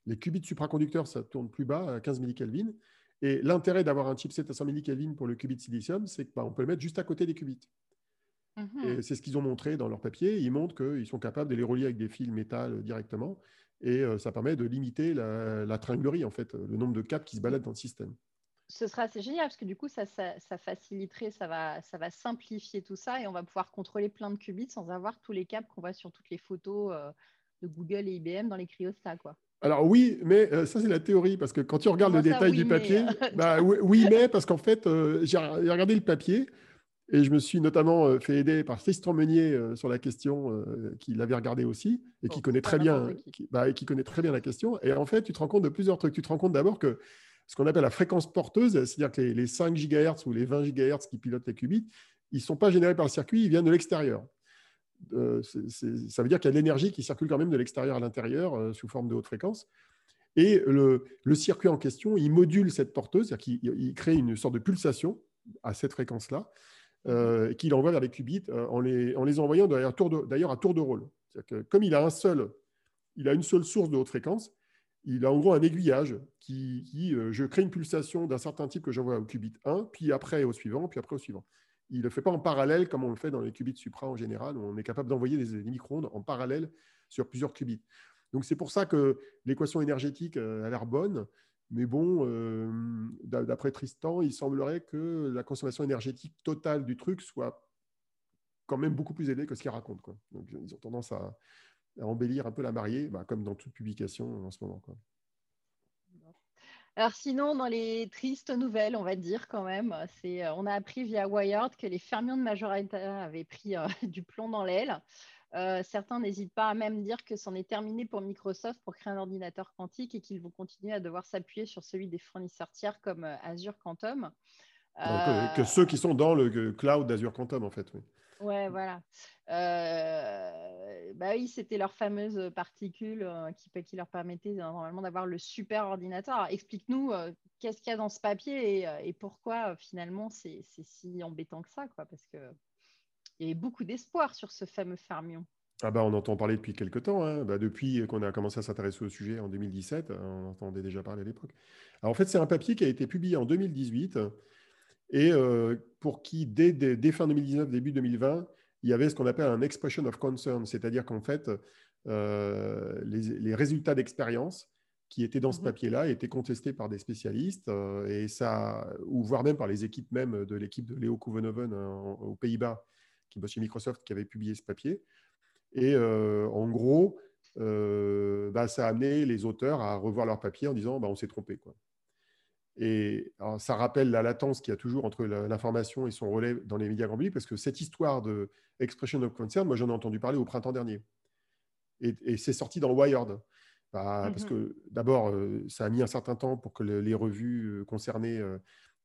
Les qubits supraconducteurs, ça tourne plus bas, à 15 millikelvin. Et l'intérêt d'avoir un chipset à 100 millikelvin pour le qubit silicium, c'est qu'on bah, peut le mettre juste à côté des qubits. Et c'est ce qu'ils ont montré dans leur papier. Ils montrent qu'ils sont capables de les relier avec des fils métal directement. Et euh, ça permet de limiter la, la, tringlerie, en fait, le nombre de câbles qui se baladent dans le système. Ce sera assez génial parce que du coup, ça, ça, faciliterait, ça va, ça va simplifier tout ça et on va pouvoir contrôler plein de qubits sans avoir tous les câbles qu'on voit sur toutes les photos euh, de Google et IBM dans les cryostats. Quoi. Alors oui, mais euh, ça c'est la théorie, parce que quand tu regardes le détail du papier, euh, *laughs* bah, oui, mais parce qu'en fait, euh, j'ai regardé le papier et je me suis notamment fait aider par Tristan Meunier sur la question, qui l'avait regardé aussi et qui oh, connaît très bien, bah, et qui connaît très bien la question. Et en fait, tu te rends compte de plusieurs trucs. Tu te rends compte d'abord que ce qu'on appelle la fréquence porteuse, c'est-à-dire que les, les 5 GHz ou les 20 GHz qui pilotent les qubits, ils ne sont pas générés par le circuit, ils viennent de l'extérieur. Euh, ça veut dire qu'il y a de l'énergie qui circule quand même de l'extérieur à l'intérieur euh, sous forme de haute fréquence. Et le, circuit en question, il module cette porteuse, c'est-à-dire qu'il crée une sorte de pulsation à cette fréquence-là, euh, qu'il envoie vers les qubits en, les, en les envoyant d'ailleurs à tour de rôle. Que comme il a un seul, il a une seule source de haute fréquence, il a en gros un aiguillage qui, qui je crée une pulsation d'un certain type que j'envoie au qubit 1, puis après au suivant, puis après au suivant il ne le fait pas en parallèle comme on le fait dans les qubits supra en général, où on est capable d'envoyer des, micro-ondes en parallèle sur plusieurs qubits. Donc c'est pour ça que l'équation énergétique euh, a l'air bonne, mais bon, euh, d'après Tristan, il semblerait que la consommation énergétique totale du truc soit quand même beaucoup plus élevée que ce qu'il raconte. Ils ont tendance à, embellir un peu la mariée, bah, comme dans toute publication en ce moment. Alors sinon, dans les tristes nouvelles, on va dire quand même, c'est, euh, on a appris via Wired que les fermions de Majorita avaient pris euh, *laughs* du plomb dans l'aile. Euh, certains n'hésitent pas à même dire que c'en est terminé pour Microsoft pour créer un ordinateur quantique et qu'ils vont continuer à devoir s'appuyer sur celui des fournisseurs tiers comme Azure Quantum. que, ceux qui sont dans le cloud d'Azure Quantum, en fait. Oui. Ouais, voilà. Euh, bah oui, c'était leur fameuse particule euh, qui, leur permettait normalement d'avoir le super ordinateur. Explique-nous euh, qu'est-ce qu'il y a dans ce papier et, pourquoi finalement c'est si embêtant que ça, quoi, parce que il y avait beaucoup d'espoir sur ce fameux fermion. Ah bah on entend parler depuis quelques temps. Hein. Bah, depuis qu'on a commencé à s'intéresser au sujet en 2017, on entendait déjà parler à l'époque. Alors en fait, c'est un papier qui a été publié en 2018 et euh, pour qui, dès, fin 2019, début 2020, il y avait ce qu'on appelle un expression of concern, c'est-à-dire qu'en fait, euh, les, résultats d'expérience qui étaient dans ce mhm. papier-là étaient contestés par des spécialistes, euh, et ça, ou voire même par les équipes même de l'équipe de Léo Kouvenoven aux Pays-Bas, qui bosse chez Microsoft, qui avait publié ce papier. Et en gros, bah, ça a amené les auteurs à revoir leur papier en disant bah, on s'est trompé. Quoi. Et ça rappelle la latence qu'il y a toujours entre l'information et son relais dans les médias grand public, parce que cette histoire de expression of concern, moi j'en ai entendu parler au printemps dernier. Et, c'est sorti dans Wired. Bah, parce mhm. que d'abord, euh, ça a mis un certain temps pour que les revues euh, concernées, euh,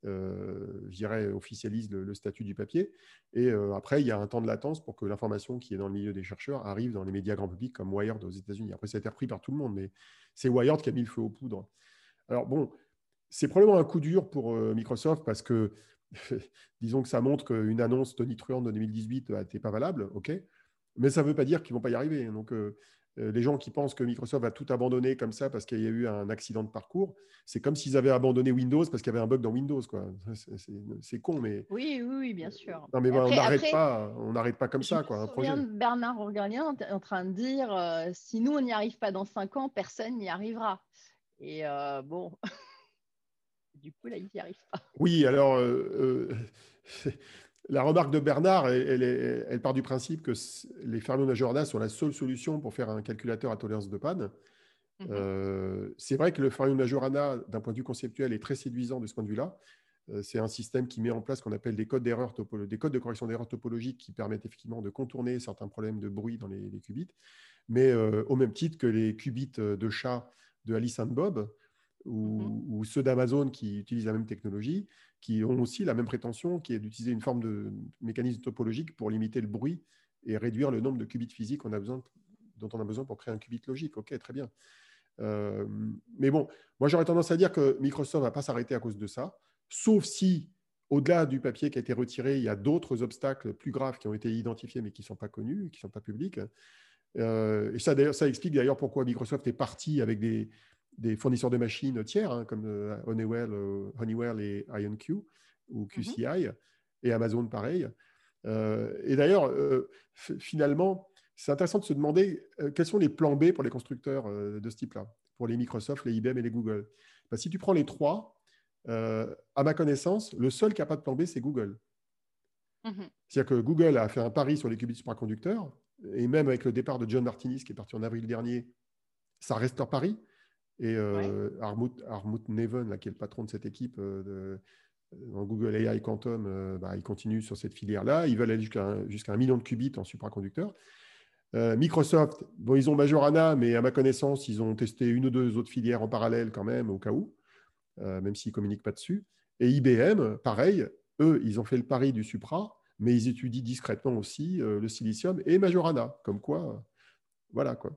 euh officialisent le, statut du papier. Et après, il y a un temps de latence pour que l'information qui est dans le milieu des chercheurs arrive dans les médias grand public comme Wired aux États-Unis. Après, ça a été repris par tout le monde, mais c'est Wired qui a mis le feu aux poudres. Alors bon, c'est probablement un coup dur pour euh, Microsoft parce que, *laughs* disons que ça montre qu'une annonce tonitruante de 2018 n'était pas valable, ok, mais ça ne veut pas dire qu'ils ne vont pas y arriver. Donc, euh, euh, les gens qui pensent que Microsoft va tout abandonner comme ça parce qu'il y a eu un accident de parcours, c'est comme s'ils avaient abandonné Windows parce qu'il y avait un bug dans Windows. *laughs* C'est con, mais. Oui, oui, bien sûr. Non, mais on n'arrête pas, on pas comme ça. Quoi, un projet. Bernard Orgalien en train de dire si nous, on n'y arrive pas dans cinq ans, personne n'y arrivera. Et bon. *laughs* du coup, là, il n'y arrive pas. Oui, alors, euh, euh, *laughs* la remarque de Bernard, elle, part du principe que les fermions Majorana sont la seule solution pour faire un calculateur à tolérance de panne. Mhm. Euh, c'est vrai que le fermion Majorana, d'un point de vue conceptuel, est très séduisant de ce point de vue-là. c'est un système qui met en place ce qu'on appelle des codes, des codes de correction d'erreurs topologiques qui permettent effectivement de contourner certains problèmes de bruit dans les, qubits, mais au même titre que les qubits de chat de Alice and Bob, Mmh ou, ceux d'Amazon qui utilisent la même technologie, qui ont aussi la même prétention, qui est d'utiliser une forme de mécanisme topologique pour limiter le bruit et réduire le nombre de qubits physiques dont on a besoin pour créer un qubit logique. Ok, très bien. Euh, mais bon, moi j'aurais tendance à dire que Microsoft ne va pas s'arrêter à cause de ça, sauf si, au-delà du papier qui a été retiré, il y a d'autres obstacles plus graves qui ont été identifiés mais qui ne sont pas connus, qui ne sont pas publics. Euh, et ça, ça explique d'ailleurs pourquoi Microsoft est parti avec des, des fournisseurs de machines tiers, hein, comme euh, Honeywell, euh, Honeywell et IonQ ou mhm. QCI, et Amazon pareil. Euh, et d'ailleurs, finalement, c'est intéressant de se demander quels sont les plans B pour les constructeurs de ce type-là, pour les Microsoft, les IBM et les Google. Ben, si tu prends les trois, à ma connaissance, le seul qui n'a pas de plan B, c'est Google. Mhm. C'est-à-dire que Google a fait un pari sur les qubits supraconducteurs, et même avec le départ de John Martinis, qui est parti en avril dernier, ça reste leur pari. Et euh, Armut, Neven, qui est le patron de cette équipe euh, de, dans Google AI Quantum, euh, bah, il continue sur cette filière-là. Ils veulent aller jusqu'à un, million de qubits en supraconducteur. Microsoft, bon, ils ont Majorana, mais à ma connaissance, ils ont testé une ou deux autres filières en parallèle quand même, au cas où, même s'ils ne communiquent pas dessus. Et IBM, pareil, eux, ils ont fait le pari du Supra, mais ils étudient discrètement aussi le silicium et Majorana, comme quoi, voilà quoi.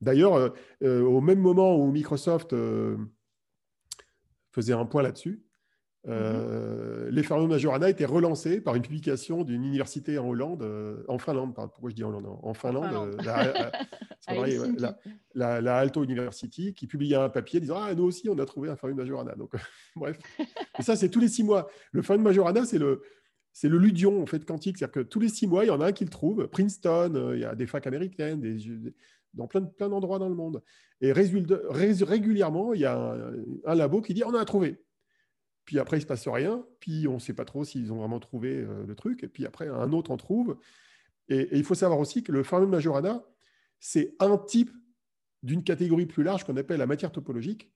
D'ailleurs, euh, euh, au même moment où Microsoft euh, faisait un point là-dessus, mhm. les Majorana étaient relancés par une publication d'une université en Hollande, en Finlande, pourquoi je dis en Hollande En Finlande, la, *laughs* Alto University, qui publiait un papier disant Ah, nous aussi, on a trouvé un fermion Majorana. Donc, *laughs* bref. Et ça, c'est tous les six mois. Le fermion Majorana, c'est le, c'est le ludion en fait quantique, c'est-à-dire que tous les six mois, il y en a un qui le trouve. Princeton, il y a des facs américaines, des, dans plein, plein d'endroits dans le monde. Et régulièrement, il y a un, labo qui dit on a trouvé. Puis après, il ne se passe rien. Puis on ne sait pas trop s'ils ont vraiment trouvé euh, le truc. Et puis après, un autre en trouve. Et, il faut savoir aussi que le fermion Majorana, c'est un type d'une catégorie plus large qu'on appelle la matière topologique.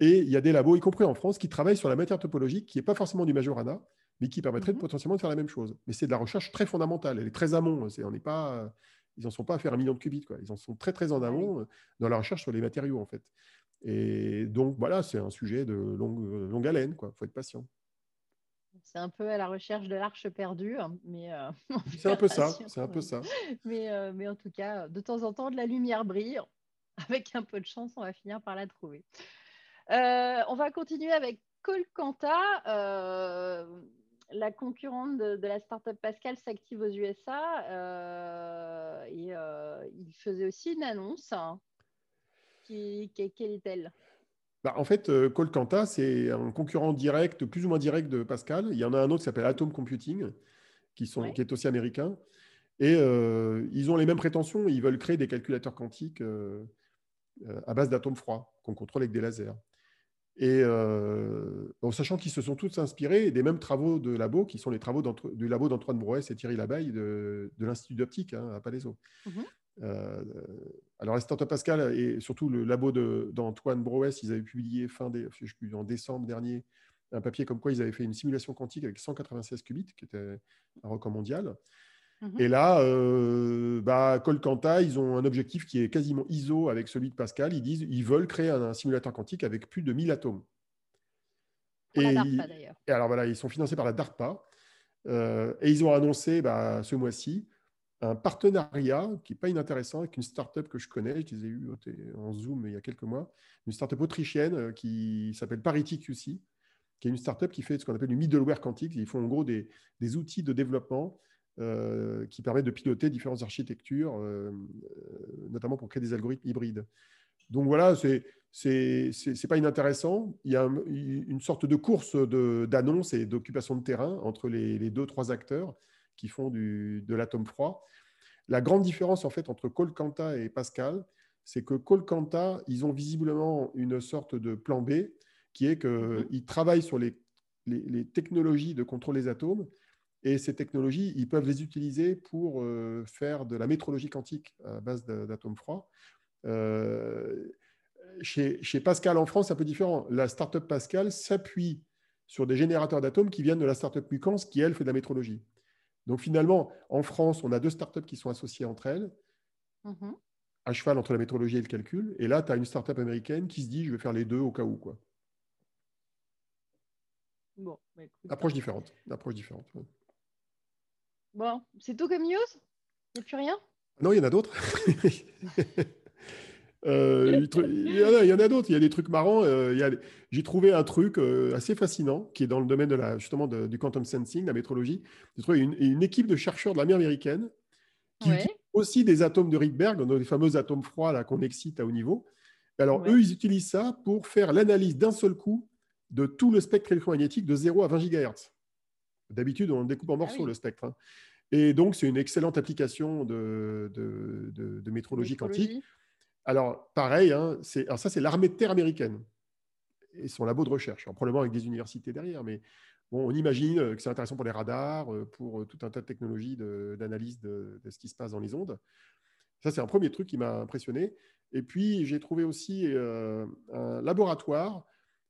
Et il y a des labos, y compris en France, qui travaillent sur la matière topologique, qui n'est pas forcément du Majorana, mais qui permettrait mhm. potentiellement de faire la même chose. Mais c'est de la recherche très fondamentale, elle est très amont. on n'est pas, ils n'en sont pas à faire un million de qubits. Quoi. Ils en sont très, très en amont euh, dans la recherche sur les matériaux, en fait. Et donc, voilà, c'est un sujet de longue, euh, longue haleine. Il faut être patient. C'est un peu à la recherche de l'arche perdue, hein, mais euh, *laughs* c'est un peu ça. C'est un peu ça. Mais, mais en tout cas, de temps en temps, de la lumière brille. *laughs* Avec un peu de chance, on va finir par la trouver. on va continuer avec Colcanta. La concurrente de, la startup Pascal s'active aux USA euh, et euh, il faisait aussi une annonce. Qui, quelle est-elle? Bah, en fait, euh, Colcanta, c'est un concurrent direct, plus ou moins direct de Pascal. Il y en a un autre qui s'appelle Atom Computing, qui, sont, qui est aussi américain. Et ils ont les mêmes prétentions. Ils veulent créer des calculateurs quantiques à base d'atomes froids qu'on contrôle avec des lasers. Et euh, en sachant qu'ils se sont tous inspirés des mêmes travaux de labo, qui sont les travaux du labo d'Antoine Brouès et Thierry Labaille de, l'Institut d'optique hein, à Palaiso. Mhm. Euh, alors, la Pascal et surtout le labo d'Antoine Brouès, ils avaient publié fin en décembre dernier un papier comme quoi ils avaient fait une simulation quantique avec 196 qubits, qui était un record mondial. Mhm. Et là, euh, bah, Colcanta, ils ont un objectif qui est quasiment ISO avec celui de Pascal. Ils disent ils veulent créer un, simulateur quantique avec plus de 1000 atomes. et, d'ailleurs. Et alors voilà, ils sont financés par la DARPA. Euh, et ils ont annoncé bah, ce mois-ci un partenariat qui n'est pas inintéressant avec une startup que je connais, je les ai eu en Zoom il y a quelques mois, une startup autrichienne euh, qui s'appelle Parity QC, qui est une startup qui fait ce qu'on appelle du middleware quantique. Ils font en gros des, des outils de développement euh, qui permet de piloter différentes architectures, euh, euh, notamment pour créer des algorithmes hybrides. Donc voilà, c'est c'est pas inintéressant. Il y a une sorte de course d'annonce et d'occupation de terrain entre les, les, deux, trois acteurs qui font du, de l'atome froid. La grande différence en fait entre Colcanta et Pascal, c'est que Colcanta, ils ont visiblement une sorte de plan B qui est qu'ils mm-hmm. travaillent sur les, les, les, technologies de contrôle des atomes, et ces technologies, ils peuvent les utiliser pour euh, faire de la métrologie quantique à base d'atomes froids. Euh, chez, Pascal en France, c'est un peu différent. La startup Pascal s'appuie sur des générateurs d'atomes qui viennent de la startup Mucans, qui, elle, fait de la métrologie. Donc finalement, en France, on a deux startups qui sont associées entre elles, mm-hmm. à cheval entre la métrologie et le calcul. Et là, tu as une startup américaine qui se dit, je vais faire les deux au cas où. Quoi. Bon, bah, approche différente. Approche différente. Bon, c'est tout comme news? Il n'y a plus rien? Non, il y en a d'autres. *laughs* Euh, il, y en a, d'autres, il y a des trucs marrants. Euh, j'ai trouvé un truc euh, assez fascinant qui est dans le domaine de la, justement du quantum sensing, la métrologie. J'ai trouvé une, équipe de chercheurs de l'armée américaine qui utilisent aussi des atomes de Rydberg, les fameux atomes froids qu'on excite à haut niveau. Alors, eux, ils utilisent ça pour faire l'analyse d'un seul coup de tout le spectre électromagnétique de 0 à 20 GHz. D'habitude, on découpe en ah morceaux le spectre. Hein. Et donc, c'est une excellente application de, de, métrologie, quantique. Alors, pareil, hein, alors ça, c'est l'armée de terre américaine et son labo de recherche. probablement avec des universités derrière, mais bon, on imagine que c'est intéressant pour les radars, euh, pour euh, tout un tas de technologies d'analyse de, ce qui se passe dans les ondes. Ça, c'est un premier truc qui m'a impressionné. Et puis, j'ai trouvé aussi euh, un laboratoire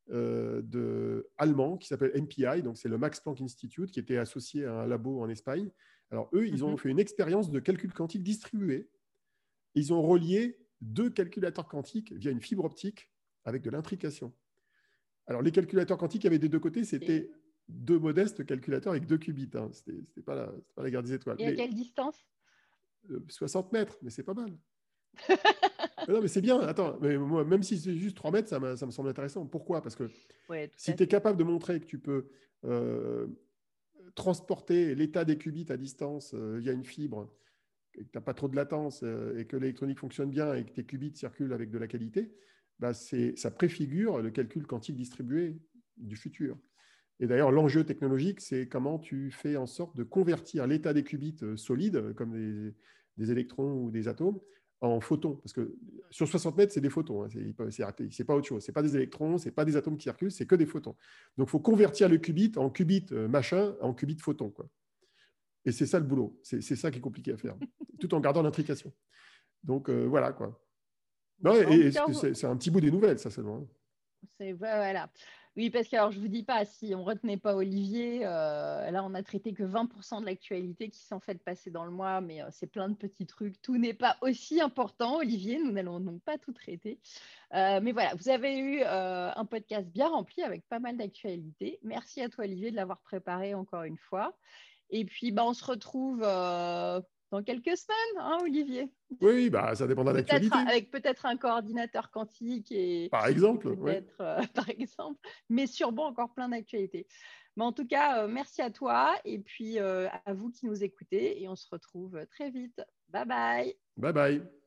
de, allemand qui s'appelle MPI, donc c'est le Max Planck Institute, qui était associé à un labo en Espagne. Alors, eux, ils ont mhm. fait une expérience de calcul quantique distribué. Ils ont relié deux calculateurs quantiques via une fibre optique avec de l'intrication. Alors, les calculateurs quantiques avaient des deux côtés, c'était deux modestes calculateurs avec deux qubits. Hein. Ce n'était pas, la, pas la guerre des étoiles. Et à quelle distance? 60 euh, mètres, mais c'est pas mal. *laughs* non, mais c'est bien. Attends, mais moi, même si c'est juste 3 mètres, ça, me semble intéressant. Pourquoi? Parce que si tu es capable de montrer que tu peux euh, transporter l'état des qubits à distance euh, via une fibre que tu n'as pas trop de latence euh, et que l'électronique fonctionne bien et que tes qubits circulent avec de la qualité, bah ça préfigure le calcul quantique distribué du futur. Et d'ailleurs, l'enjeu technologique, c'est comment tu fais en sorte de convertir l'état des qubits solides, comme des, des, électrons ou des atomes, en photons. Parce que sur 60 mètres, c'est des photons. Hein, c'est pas autre chose. Ce pas des électrons, ce pas des atomes qui circulent, c'est que des photons. Donc, il faut convertir le qubit en qubit euh, machin, en qubit photon. Quoi. Et c'est ça le boulot. C'est ça qui est compliqué à faire, *laughs* tout en gardant l'intrication. Donc euh, voilà quoi. c'est un petit bout des nouvelles, ça seulement. Hein. C'est voilà. Oui, parce que alors je vous dis pas, si on retenait pas Olivier, euh, là on a traité que 20% de l'actualité qui s'en fait passer dans le mois, mais euh, c'est plein de petits trucs. Tout n'est pas aussi important, Olivier. Nous n'allons donc pas tout traiter. mais voilà, vous avez eu un podcast bien rempli avec pas mal d'actualités. Merci à toi, Olivier, de l'avoir préparé encore une fois. Et puis, bah, on se retrouve euh, dans quelques semaines, hein, Olivier? Oui, bah, ça dépendra de l'actualité. Avec peut-être un coordinateur quantique. Et, par exemple. Euh, *laughs* par exemple. Mais sûrement encore plein d'actualités. Mais en tout cas, euh, merci à toi et puis à vous qui nous écoutez. Et on se retrouve très vite. Bye bye. Bye bye.